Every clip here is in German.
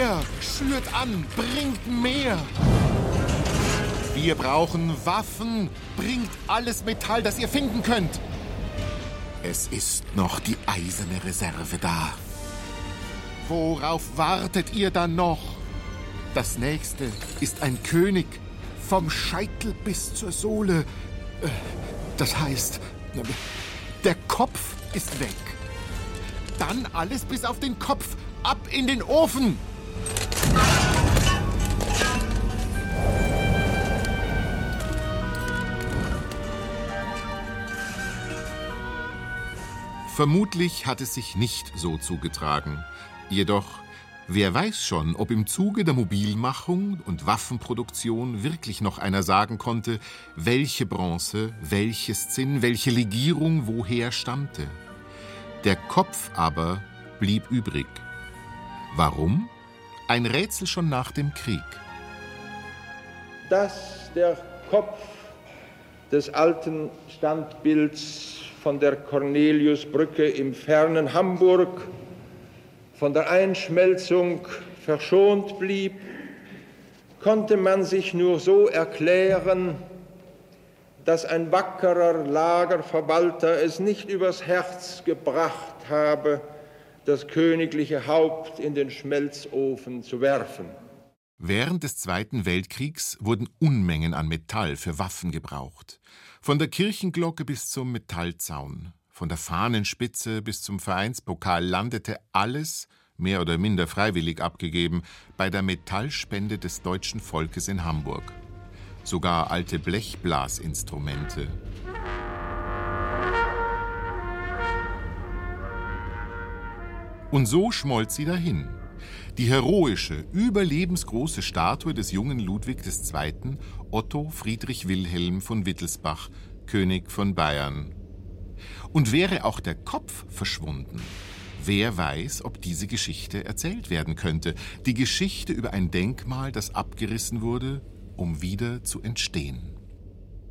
Mehr! Schürt an! Bringt mehr! Wir brauchen Waffen! Bringt alles Metall, das ihr finden könnt! Es ist noch die eiserne Reserve da. Worauf wartet ihr dann noch? Das nächste ist ein König, vom Scheitel bis zur Sohle. Äh, das heißt, der Kopf ist weg. Dann alles bis auf den Kopf. Ab in den Ofen! Vermutlich hat es sich nicht so zugetragen. Jedoch, wer weiß schon, ob im Zuge der Mobilmachung und Waffenproduktion wirklich noch einer sagen konnte, welche Bronze, welches Zinn, welche Legierung woher stammte. Der Kopf aber blieb übrig. Warum? Ein Rätsel schon nach dem Krieg. Dass der Kopf des alten Standbilds von der Corneliusbrücke im fernen Hamburg von der Einschmelzung verschont blieb, konnte man sich nur so erklären, dass ein wackerer Lagerverwalter es nicht übers Herz gebracht habe, das königliche Haupt in den Schmelzofen zu werfen. Während des Zweiten Weltkriegs wurden Unmengen an Metall für Waffen gebraucht. Von der Kirchenglocke bis zum Metallzaun, von der Fahnenspitze bis zum Vereinspokal landete alles, mehr oder minder freiwillig abgegeben, bei der Metallspende des deutschen Volkes in Hamburg. Sogar alte Blechblasinstrumente. Und so schmolz sie dahin. Die heroische, überlebensgroße Statue des jungen Ludwig II. Otto Friedrich Wilhelm von Wittelsbach, König von Bayern. Und wäre auch der Kopf verschwunden, wer weiß, ob diese Geschichte erzählt werden könnte, die Geschichte über ein Denkmal, das abgerissen wurde, um wieder zu entstehen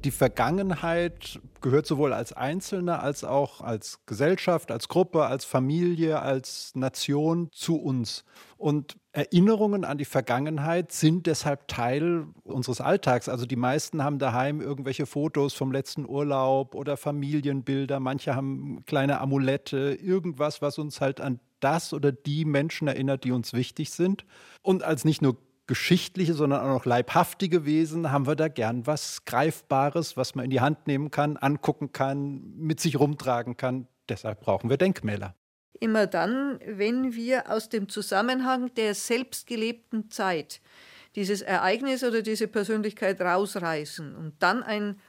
die Vergangenheit gehört sowohl als Einzelner als auch als Gesellschaft, als Gruppe, als Familie, als Nation zu uns. Und Erinnerungen an die Vergangenheit sind deshalb Teil unseres Alltags. Also die meisten haben daheim irgendwelche Fotos vom letzten Urlaub oder Familienbilder. Manche haben kleine Amulette, irgendwas, was uns halt an das oder die Menschen erinnert, die uns wichtig sind. Und als nicht nur geschichtliche, sondern auch noch leibhaftige Wesen, haben wir da gern was Greifbares, was man in die Hand nehmen kann, angucken kann, mit sich rumtragen kann. Deshalb brauchen wir Denkmäler. Immer dann, wenn wir aus dem Zusammenhang der selbstgelebten Zeit dieses Ereignis oder diese Persönlichkeit rausreißen und dann ein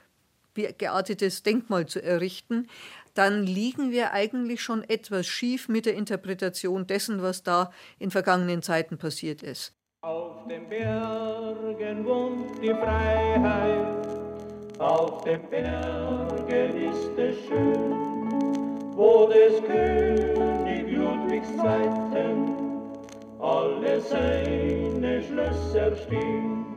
geartetes Denkmal zu errichten, dann liegen wir eigentlich schon etwas schief mit der Interpretation dessen, was da in vergangenen Zeiten passiert ist. Auf den Bergen wohnt die Freiheit, auf den Bergen ist es schön, wo des König Ludwigs Zeiten alle seine Schlösser stehen.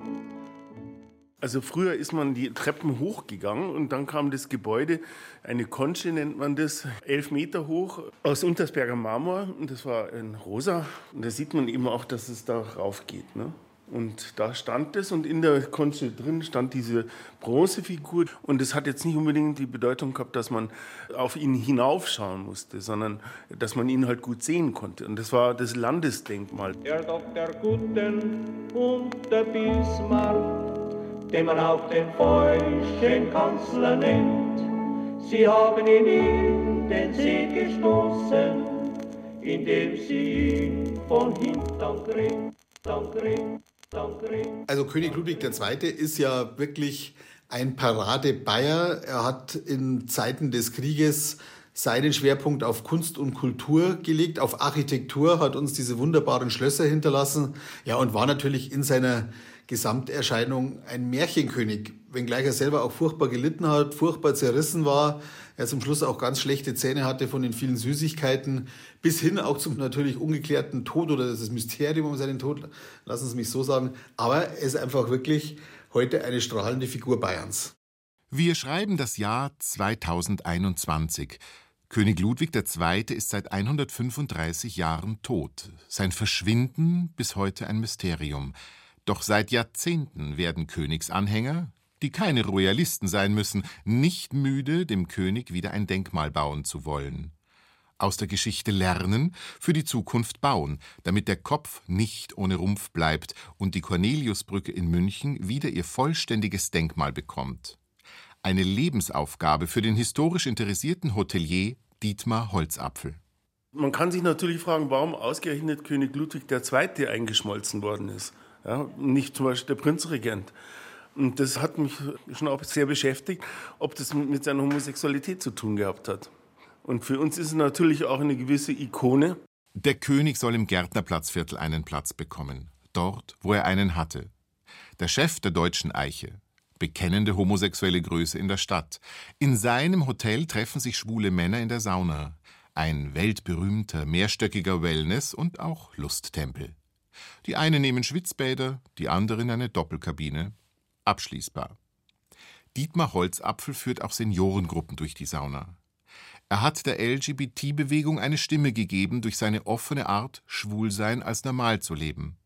Also früher ist man die Treppen hochgegangen und dann kam das Gebäude, eine Konsche nennt man das, elf Meter hoch, aus Untersberger Marmor und das war in rosa. Und da sieht man eben auch, dass es da rauf geht. Ne? Und da stand es und in der Konsche drin stand diese Bronzefigur. Und es hat jetzt nicht unbedingt die Bedeutung gehabt, dass man auf ihn hinaufschauen musste, sondern dass man ihn halt gut sehen konnte. Und das war das Landesdenkmal. Der Dr. Guten und der Bismarck den man auch den falschen Kanzler nennt. Sie haben ihn in den See gestoßen, indem sie ihn von hinten grinnt, Also König Ludwig II. ist ja wirklich ein Parade-Bayer. Er hat in Zeiten des Krieges seinen Schwerpunkt auf Kunst und Kultur gelegt, auf Architektur, hat uns diese wunderbaren Schlösser hinterlassen. Ja, und war natürlich in seiner Gesamterscheinung ein Märchenkönig, wenngleich er selber auch furchtbar gelitten hat, furchtbar zerrissen war, er zum Schluss auch ganz schlechte Zähne hatte von den vielen Süßigkeiten, bis hin auch zum natürlich ungeklärten Tod oder das Mysterium um seinen Tod, lassen Sie mich so sagen. Aber er ist einfach wirklich heute eine strahlende Figur Bayerns. Wir schreiben das Jahr 2021. König Ludwig II. ist seit 135 Jahren tot, sein Verschwinden bis heute ein Mysterium. Doch seit Jahrzehnten werden Königsanhänger, die keine Royalisten sein müssen, nicht müde, dem König wieder ein Denkmal bauen zu wollen. Aus der Geschichte lernen, für die Zukunft bauen, damit der Kopf nicht ohne Rumpf bleibt und die Corneliusbrücke in München wieder ihr vollständiges Denkmal bekommt. Eine Lebensaufgabe für den historisch interessierten Hotelier Dietmar Holzapfel. Man kann sich natürlich fragen, warum ausgerechnet König Ludwig II. eingeschmolzen worden ist. Ja, nicht zum Beispiel der Prinzregent. Und das hat mich schon auch sehr beschäftigt, ob das mit seiner Homosexualität zu tun gehabt hat. Und für uns ist es natürlich auch eine gewisse Ikone. Der König soll im Gärtnerplatzviertel einen Platz bekommen, dort, wo er einen hatte. Der Chef der Deutschen Eiche, bekennende homosexuelle Größe in der Stadt. In seinem Hotel treffen sich schwule Männer in der Sauna. Ein weltberühmter, mehrstöckiger Wellness- und auch Lusttempel. Die einen nehmen Schwitzbäder, die anderen eine Doppelkabine. Abschließbar. Dietmar Holzapfel führt auch Seniorengruppen durch die Sauna. Er hat der LGBT-Bewegung eine Stimme gegeben durch seine offene Art, Schwulsein als normal zu leben.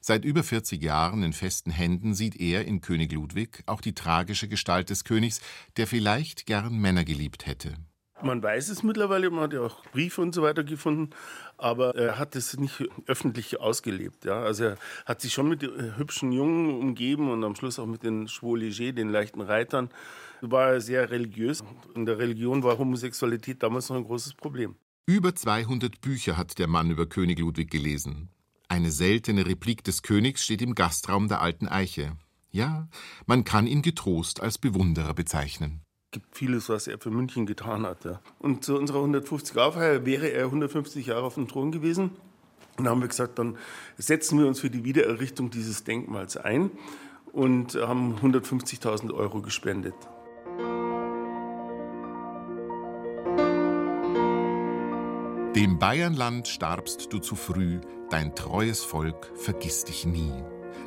Seit über 40 Jahren in festen Händen sieht er in König Ludwig auch die tragische Gestalt des Königs, der vielleicht gern Männer geliebt hätte. Man weiß es mittlerweile, man hat ja auch Briefe und so weiter gefunden, aber er hat es nicht öffentlich ausgelebt. Ja? Also er hat sich schon mit hübschen Jungen umgeben und am Schluss auch mit den Chevaux den leichten Reitern. War er sehr religiös. In der Religion war Homosexualität damals noch ein großes Problem. Über 200 Bücher hat der Mann über König Ludwig gelesen. Eine seltene Replik des Königs steht im Gastraum der alten Eiche. Ja, man kann ihn getrost als Bewunderer bezeichnen gibt vieles, was er für München getan hat. Ja. Und zu unserer 150-Jahr-Feier wäre er 150 Jahre auf dem Thron gewesen. Und da haben wir gesagt, dann setzen wir uns für die Wiedererrichtung dieses Denkmals ein und haben 150.000 Euro gespendet. Dem Bayernland starbst du zu früh, dein treues Volk vergiss dich nie.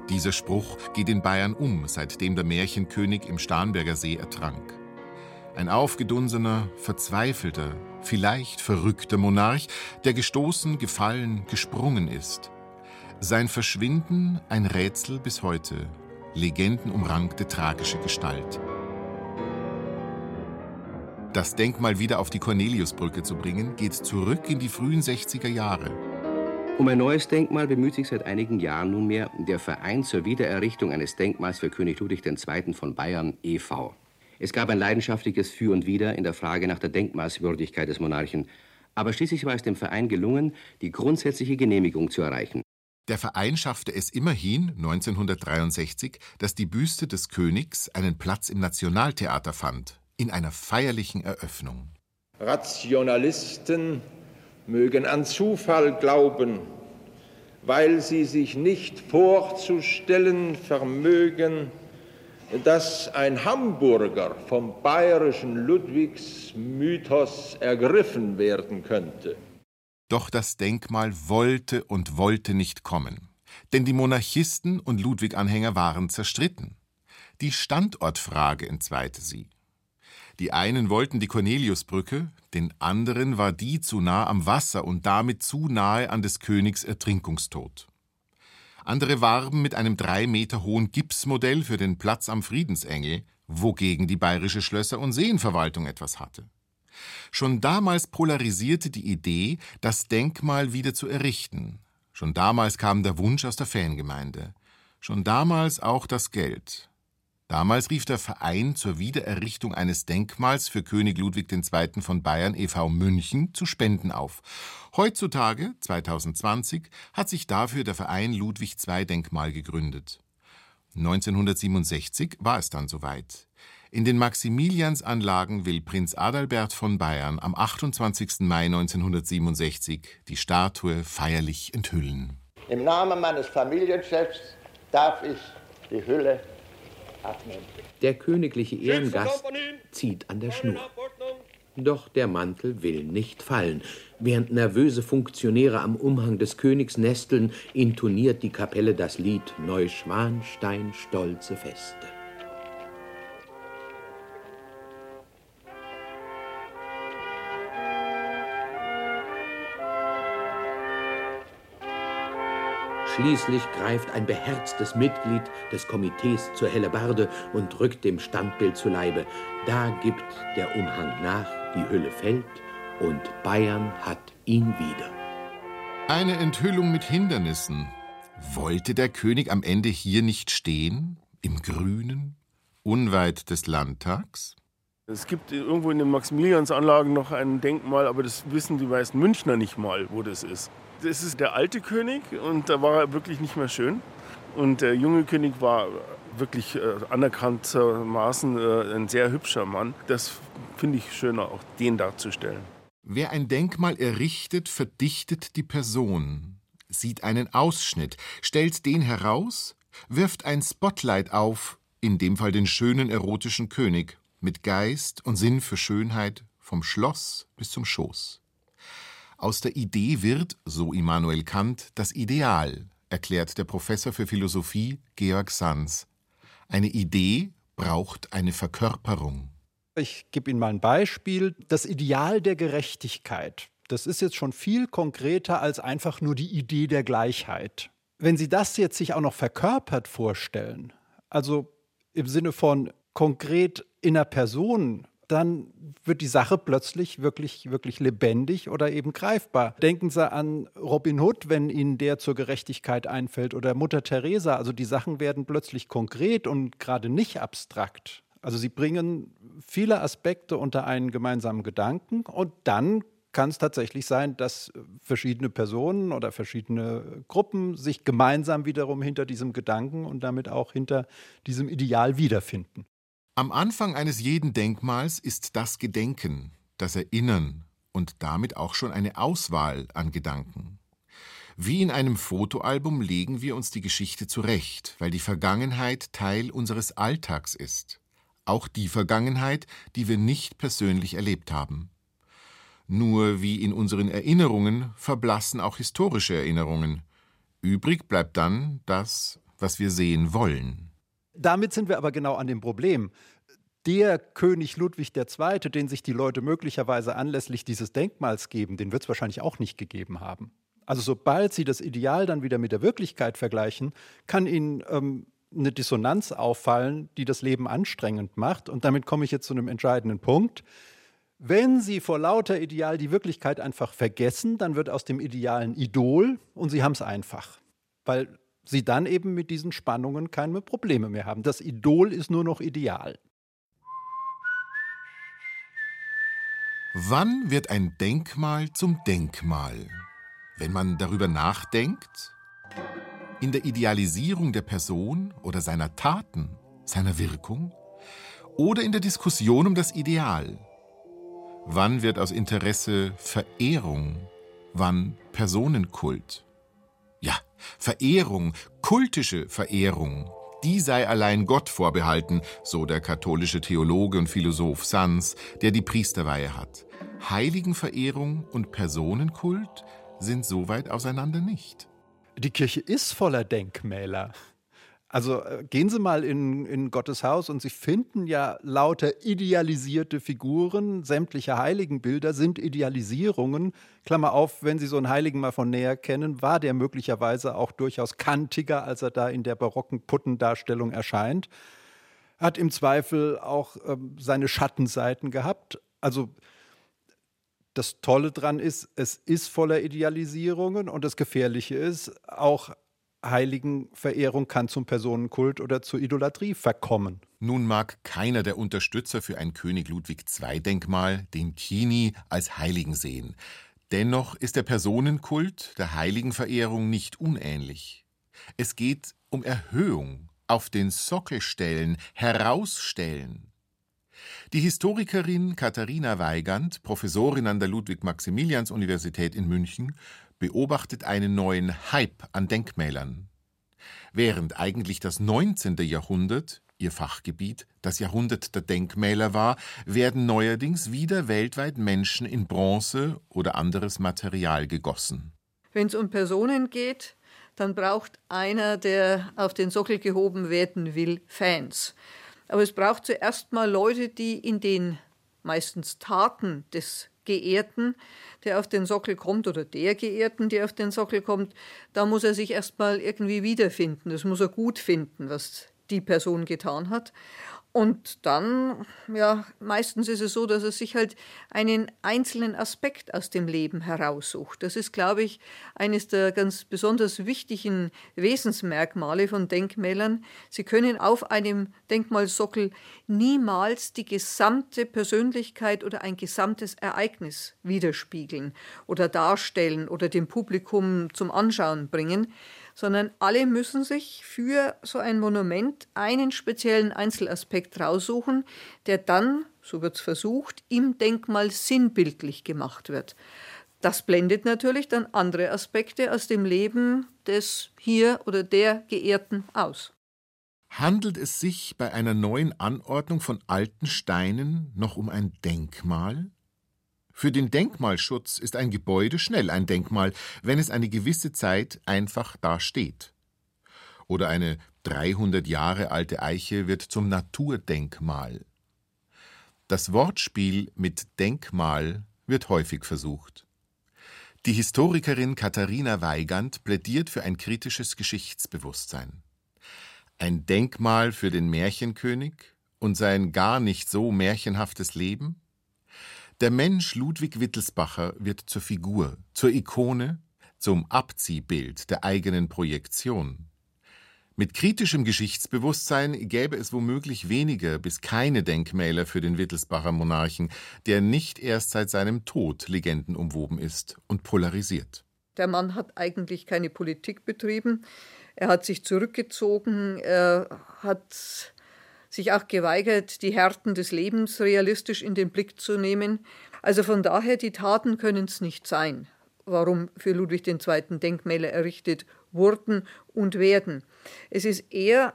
Dieser Spruch geht in Bayern um, seitdem der Märchenkönig im Starnberger See ertrank. Ein aufgedunsener, verzweifelter, vielleicht verrückter Monarch, der gestoßen, gefallen, gesprungen ist. Sein Verschwinden ein Rätsel bis heute, legendenumrankte tragische Gestalt. Das Denkmal wieder auf die Corneliusbrücke zu bringen, geht zurück in die frühen 60er Jahre. Um ein neues Denkmal bemüht sich seit einigen Jahren nunmehr der Verein zur Wiedererrichtung eines Denkmals für König Ludwig II. von Bayern e.V. Es gab ein leidenschaftliches Für und Wider in der Frage nach der Denkmalswürdigkeit des Monarchen. Aber schließlich war es dem Verein gelungen, die grundsätzliche Genehmigung zu erreichen. Der Verein schaffte es immerhin 1963, dass die Büste des Königs einen Platz im Nationaltheater fand, in einer feierlichen Eröffnung. Rationalisten mögen an Zufall glauben, weil sie sich nicht vorzustellen vermögen, dass ein Hamburger vom bayerischen Ludwigsmythos ergriffen werden könnte. Doch das Denkmal wollte und wollte nicht kommen. Denn die Monarchisten und Ludwig-Anhänger waren zerstritten. Die Standortfrage entzweite sie. Die einen wollten die Corneliusbrücke, den anderen war die zu nah am Wasser und damit zu nahe an des Königs Ertrinkungstod. Andere warben mit einem drei Meter hohen Gipsmodell für den Platz am Friedensengel, wogegen die bayerische Schlösser- und Seenverwaltung etwas hatte. Schon damals polarisierte die Idee, das Denkmal wieder zu errichten. Schon damals kam der Wunsch aus der Fangemeinde. Schon damals auch das Geld. Damals rief der Verein zur Wiedererrichtung eines Denkmals für König Ludwig II. von Bayern e.V. München zu Spenden auf. Heutzutage, 2020, hat sich dafür der Verein Ludwig II Denkmal gegründet. 1967 war es dann soweit. In den Maximiliansanlagen will Prinz Adalbert von Bayern am 28. Mai 1967 die Statue feierlich enthüllen. Im Namen meines Familienchefs darf ich die Hülle. Der königliche Ehrengast zieht an der Schnur. Doch der Mantel will nicht fallen. Während nervöse Funktionäre am Umhang des Königs nesteln, intoniert die Kapelle das Lied Neuschwanstein stolze Feste. Schließlich greift ein beherztes Mitglied des Komitees zur Hellebarde und rückt dem Standbild zu Leibe. Da gibt der Umhang nach, die Hülle fällt und Bayern hat ihn wieder. Eine Enthüllung mit Hindernissen. Wollte der König am Ende hier nicht stehen? Im Grünen? Unweit des Landtags? Es gibt irgendwo in den Maximiliansanlagen noch ein Denkmal, aber das wissen die meisten Münchner nicht mal, wo das ist. Das ist der alte König und da war er wirklich nicht mehr schön. Und der junge König war wirklich äh, anerkanntermaßen äh, ein sehr hübscher Mann. Das finde ich schöner, auch den darzustellen. Wer ein Denkmal errichtet, verdichtet die Person, sieht einen Ausschnitt, stellt den heraus, wirft ein Spotlight auf, in dem Fall den schönen erotischen König, mit Geist und Sinn für Schönheit vom Schloss bis zum Schoß. Aus der Idee wird, so Immanuel Kant, das Ideal, erklärt der Professor für Philosophie Georg Sanz. Eine Idee braucht eine Verkörperung. Ich gebe Ihnen mal ein Beispiel. Das Ideal der Gerechtigkeit. Das ist jetzt schon viel konkreter als einfach nur die Idee der Gleichheit. Wenn Sie das jetzt sich auch noch verkörpert vorstellen, also im Sinne von konkret in einer Person, dann wird die Sache plötzlich wirklich, wirklich lebendig oder eben greifbar. Denken Sie an Robin Hood, wenn Ihnen der zur Gerechtigkeit einfällt, oder Mutter Teresa. Also die Sachen werden plötzlich konkret und gerade nicht abstrakt. Also sie bringen viele Aspekte unter einen gemeinsamen Gedanken und dann kann es tatsächlich sein, dass verschiedene Personen oder verschiedene Gruppen sich gemeinsam wiederum hinter diesem Gedanken und damit auch hinter diesem Ideal wiederfinden. Am Anfang eines jeden Denkmals ist das Gedenken, das Erinnern und damit auch schon eine Auswahl an Gedanken. Wie in einem Fotoalbum legen wir uns die Geschichte zurecht, weil die Vergangenheit Teil unseres Alltags ist. Auch die Vergangenheit, die wir nicht persönlich erlebt haben. Nur wie in unseren Erinnerungen verblassen auch historische Erinnerungen. Übrig bleibt dann das, was wir sehen wollen. Damit sind wir aber genau an dem Problem. Der König Ludwig II., den sich die Leute möglicherweise anlässlich dieses Denkmals geben, den wird es wahrscheinlich auch nicht gegeben haben. Also sobald sie das Ideal dann wieder mit der Wirklichkeit vergleichen, kann ihnen ähm, eine Dissonanz auffallen, die das Leben anstrengend macht. Und damit komme ich jetzt zu einem entscheidenden Punkt. Wenn Sie vor lauter Ideal die Wirklichkeit einfach vergessen, dann wird aus dem idealen Idol und Sie haben es einfach. Weil sie dann eben mit diesen Spannungen keine Probleme mehr haben. Das Idol ist nur noch ideal. Wann wird ein Denkmal zum Denkmal? Wenn man darüber nachdenkt? In der Idealisierung der Person oder seiner Taten, seiner Wirkung? Oder in der Diskussion um das Ideal? Wann wird aus Interesse Verehrung? Wann Personenkult? Verehrung, kultische Verehrung, die sei allein Gott vorbehalten, so der katholische Theologe und Philosoph Sanz, der die Priesterweihe hat. Heiligenverehrung und Personenkult sind so weit auseinander nicht. Die Kirche ist voller Denkmäler. Also äh, gehen Sie mal in, in Gottes Haus und Sie finden ja lauter idealisierte Figuren. Sämtliche Heiligenbilder sind Idealisierungen. Klammer auf, wenn Sie so einen Heiligen mal von näher kennen, war der möglicherweise auch durchaus kantiger, als er da in der barocken Puttendarstellung erscheint. Hat im Zweifel auch ähm, seine Schattenseiten gehabt. Also das Tolle dran ist, es ist voller Idealisierungen und das Gefährliche ist, auch Heiligenverehrung kann zum Personenkult oder zur Idolatrie verkommen. Nun mag keiner der Unterstützer für ein König Ludwig II-Denkmal den Kini als Heiligen sehen. Dennoch ist der Personenkult der Heiligenverehrung nicht unähnlich. Es geht um Erhöhung, auf den Sockel stellen, herausstellen. Die Historikerin Katharina Weigand, Professorin an der Ludwig-Maximilians-Universität in München, beobachtet einen neuen Hype an Denkmälern. Während eigentlich das 19. Jahrhundert, ihr Fachgebiet, das Jahrhundert der Denkmäler war, werden neuerdings wieder weltweit Menschen in Bronze oder anderes Material gegossen. Wenn es um Personen geht, dann braucht einer, der auf den Sockel gehoben werden will, Fans. Aber es braucht zuerst mal Leute, die in den meistens Taten des Geehrten, der auf den Sockel kommt, oder der Geehrten, der auf den Sockel kommt, da muss er sich erstmal irgendwie wiederfinden. Das muss er gut finden, was die Person getan hat. Und dann, ja, meistens ist es so, dass er sich halt einen einzelnen Aspekt aus dem Leben heraussucht. Das ist, glaube ich, eines der ganz besonders wichtigen Wesensmerkmale von Denkmälern. Sie können auf einem Denkmalsockel niemals die gesamte Persönlichkeit oder ein gesamtes Ereignis widerspiegeln oder darstellen oder dem Publikum zum Anschauen bringen, sondern alle müssen sich für so ein Monument einen speziellen Einzelaspekt raussuchen, der dann, so wird es versucht, im Denkmal sinnbildlich gemacht wird. Das blendet natürlich dann andere Aspekte aus dem Leben des hier oder der Geehrten aus. Handelt es sich bei einer neuen Anordnung von alten Steinen noch um ein Denkmal? Für den Denkmalschutz ist ein Gebäude schnell ein Denkmal, wenn es eine gewisse Zeit einfach da steht. Oder eine 300 Jahre alte Eiche wird zum Naturdenkmal. Das Wortspiel mit Denkmal wird häufig versucht. Die Historikerin Katharina Weigand plädiert für ein kritisches Geschichtsbewusstsein. Ein Denkmal für den Märchenkönig und sein gar nicht so märchenhaftes Leben? Der Mensch Ludwig Wittelsbacher wird zur Figur, zur Ikone, zum Abziehbild der eigenen Projektion. Mit kritischem Geschichtsbewusstsein gäbe es womöglich weniger bis keine Denkmäler für den Wittelsbacher Monarchen, der nicht erst seit seinem Tod legendenumwoben ist und polarisiert. Der Mann hat eigentlich keine Politik betrieben. Er hat sich zurückgezogen, er hat sich auch geweigert, die Härten des Lebens realistisch in den Blick zu nehmen. Also von daher, die Taten können es nicht sein, warum für Ludwig II. Denkmäler errichtet wurden und werden. Es ist eher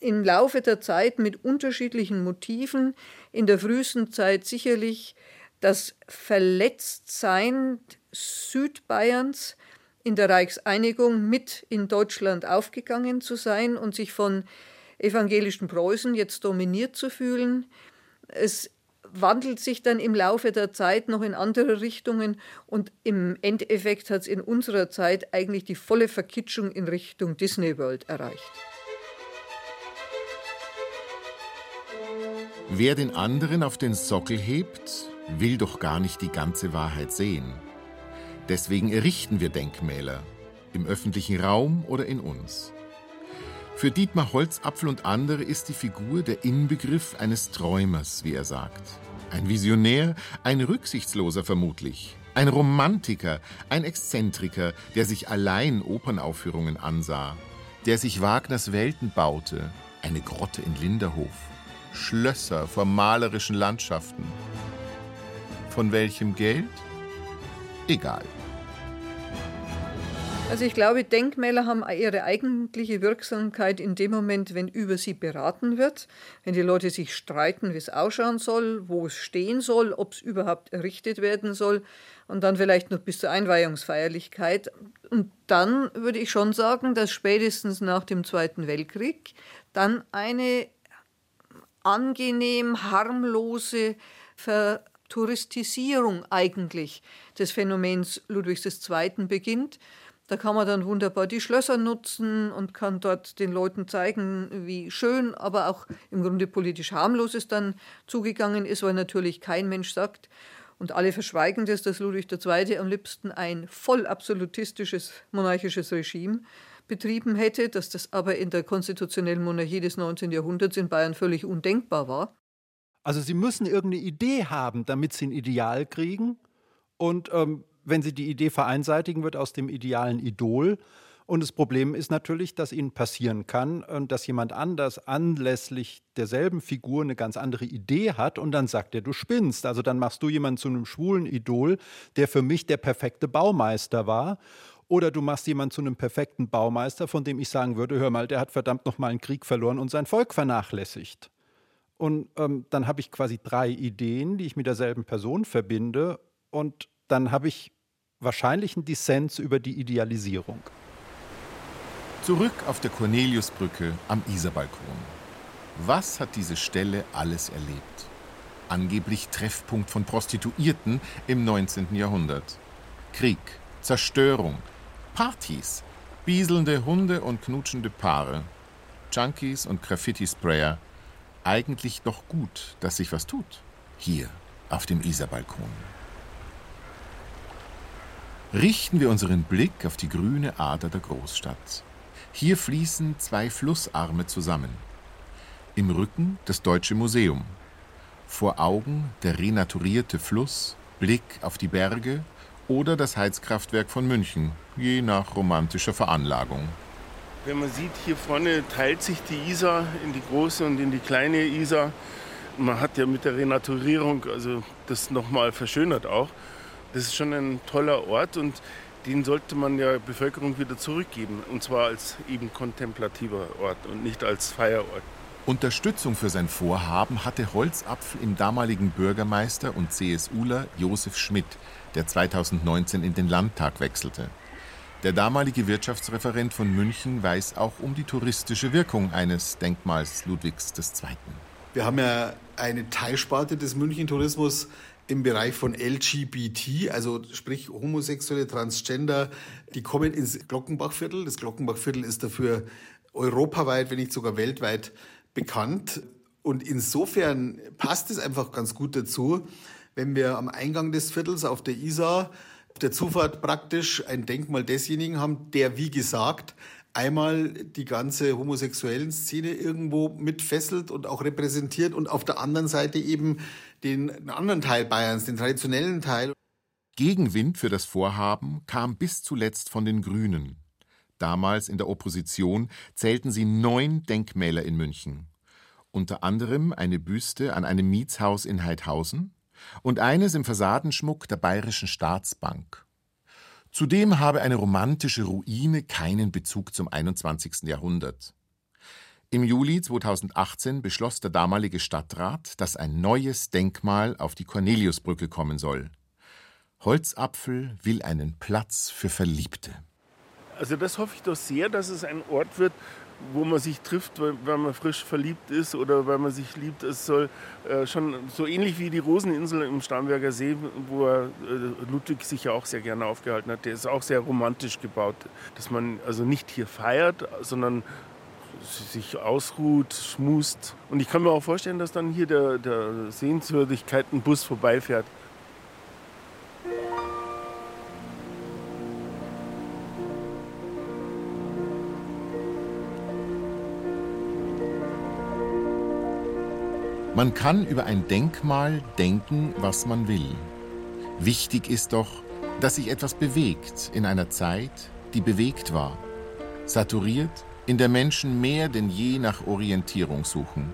im Laufe der Zeit mit unterschiedlichen Motiven, in der frühesten Zeit sicherlich das Verletztsein Südbayerns in der Reichseinigung mit in Deutschland aufgegangen zu sein und sich von evangelischen Preußen jetzt dominiert zu fühlen. Es wandelt sich dann im Laufe der Zeit noch in andere Richtungen und im Endeffekt hat es in unserer Zeit eigentlich die volle Verkitschung in Richtung Disney World erreicht. Wer den anderen auf den Sockel hebt, will doch gar nicht die ganze Wahrheit sehen. Deswegen errichten wir Denkmäler, im öffentlichen Raum oder in uns. Für Dietmar Holzapfel und andere ist die Figur der Inbegriff eines Träumers, wie er sagt. Ein Visionär, ein Rücksichtsloser vermutlich, ein Romantiker, ein Exzentriker, der sich allein Opernaufführungen ansah, der sich Wagners Welten baute, eine Grotte in Linderhof, Schlösser vor malerischen Landschaften. Von welchem Geld? Egal. Also ich glaube, Denkmäler haben ihre eigentliche Wirksamkeit in dem Moment, wenn über sie beraten wird, wenn die Leute sich streiten, wie es ausschauen soll, wo es stehen soll, ob es überhaupt errichtet werden soll und dann vielleicht noch bis zur Einweihungsfeierlichkeit. Und dann würde ich schon sagen, dass spätestens nach dem Zweiten Weltkrieg dann eine angenehm harmlose Vertouristisierung eigentlich des Phänomens Ludwigs II. beginnt da kann man dann wunderbar die Schlösser nutzen und kann dort den Leuten zeigen, wie schön, aber auch im Grunde politisch harmlos es dann zugegangen ist, weil natürlich kein Mensch sagt, und alle verschweigen das, dass Ludwig II. am liebsten ein voll absolutistisches monarchisches Regime betrieben hätte, dass das aber in der konstitutionellen Monarchie des 19. Jahrhunderts in Bayern völlig undenkbar war. Also Sie müssen irgendeine Idee haben, damit Sie ein Ideal kriegen. Und ähm, wenn sie die Idee vereinseitigen, wird aus dem idealen Idol. Und das Problem ist natürlich, dass ihnen passieren kann, äh, dass jemand anders anlässlich derselben Figur eine ganz andere Idee hat und dann sagt er, du spinnst. Also dann machst du jemanden zu einem schwulen Idol, der für mich der perfekte Baumeister war. Oder du machst jemanden zu einem perfekten Baumeister, von dem ich sagen würde, hör mal, der hat verdammt nochmal einen Krieg verloren und sein Volk vernachlässigt. Und ähm, dann habe ich quasi drei Ideen, die ich mit derselben Person verbinde. Und dann habe ich wahrscheinlichen Dissens über die Idealisierung. Zurück auf der Corneliusbrücke am Isarbalkon. Was hat diese Stelle alles erlebt? angeblich Treffpunkt von Prostituierten im 19. Jahrhundert. Krieg, Zerstörung, Partys, bieselnde Hunde und knutschende Paare, Junkies und Graffiti-Sprayer. Eigentlich doch gut, dass sich was tut. Hier auf dem Isarbalkon. Richten wir unseren Blick auf die grüne Ader der Großstadt. Hier fließen zwei Flussarme zusammen. Im Rücken das Deutsche Museum. Vor Augen der renaturierte Fluss, Blick auf die Berge oder das Heizkraftwerk von München, je nach romantischer Veranlagung. Wenn man sieht, hier vorne teilt sich die Isar in die große und in die kleine Isar. Man hat ja mit der Renaturierung also das nochmal verschönert auch. Das ist schon ein toller Ort und den sollte man der Bevölkerung wieder zurückgeben. Und zwar als eben kontemplativer Ort und nicht als Feierort. Unterstützung für sein Vorhaben hatte Holzapfel im damaligen Bürgermeister und CSUler Josef Schmidt, der 2019 in den Landtag wechselte. Der damalige Wirtschaftsreferent von München weiß auch um die touristische Wirkung eines Denkmals Ludwigs II. Wir haben ja eine Teilsparte des München-Tourismus im Bereich von LGBT, also sprich Homosexuelle, Transgender, die kommen ins Glockenbachviertel. Das Glockenbachviertel ist dafür europaweit, wenn nicht sogar weltweit bekannt. Und insofern passt es einfach ganz gut dazu, wenn wir am Eingang des Viertels auf der Isar, auf der Zufahrt praktisch ein Denkmal desjenigen haben, der, wie gesagt, einmal die ganze homosexuellen Szene irgendwo mitfesselt und auch repräsentiert und auf der anderen Seite eben den anderen Teil Bayerns, den traditionellen Teil. Gegenwind für das Vorhaben kam bis zuletzt von den Grünen. Damals in der Opposition zählten sie neun Denkmäler in München. Unter anderem eine Büste an einem Mietshaus in Heidhausen und eines im Fassadenschmuck der Bayerischen Staatsbank. Zudem habe eine romantische Ruine keinen Bezug zum 21. Jahrhundert. Im Juli 2018 beschloss der damalige Stadtrat, dass ein neues Denkmal auf die Corneliusbrücke kommen soll. Holzapfel will einen Platz für Verliebte. Also das hoffe ich doch sehr, dass es ein Ort wird, wo man sich trifft, weil man frisch verliebt ist oder weil man sich liebt. Es soll äh, schon so ähnlich wie die Roseninsel im Starnberger See, wo äh, Ludwig sich ja auch sehr gerne aufgehalten hat. Der ist auch sehr romantisch gebaut, dass man also nicht hier feiert, sondern sich ausruht, schmust. Und ich kann mir auch vorstellen, dass dann hier der, der Sehenswürdigkeitenbus vorbeifährt. Man kann über ein Denkmal denken, was man will. Wichtig ist doch, dass sich etwas bewegt in einer Zeit, die bewegt war, saturiert, in der Menschen mehr denn je nach Orientierung suchen.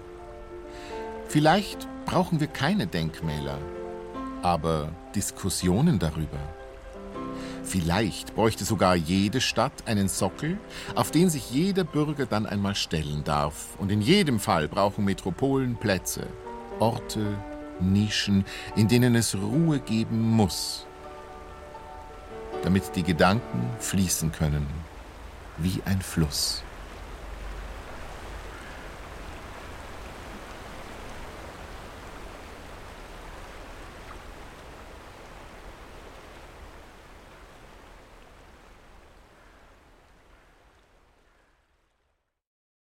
Vielleicht brauchen wir keine Denkmäler, aber Diskussionen darüber. Vielleicht bräuchte sogar jede Stadt einen Sockel, auf den sich jeder Bürger dann einmal stellen darf. Und in jedem Fall brauchen Metropolen Plätze, Orte, Nischen, in denen es Ruhe geben muss, damit die Gedanken fließen können wie ein Fluss.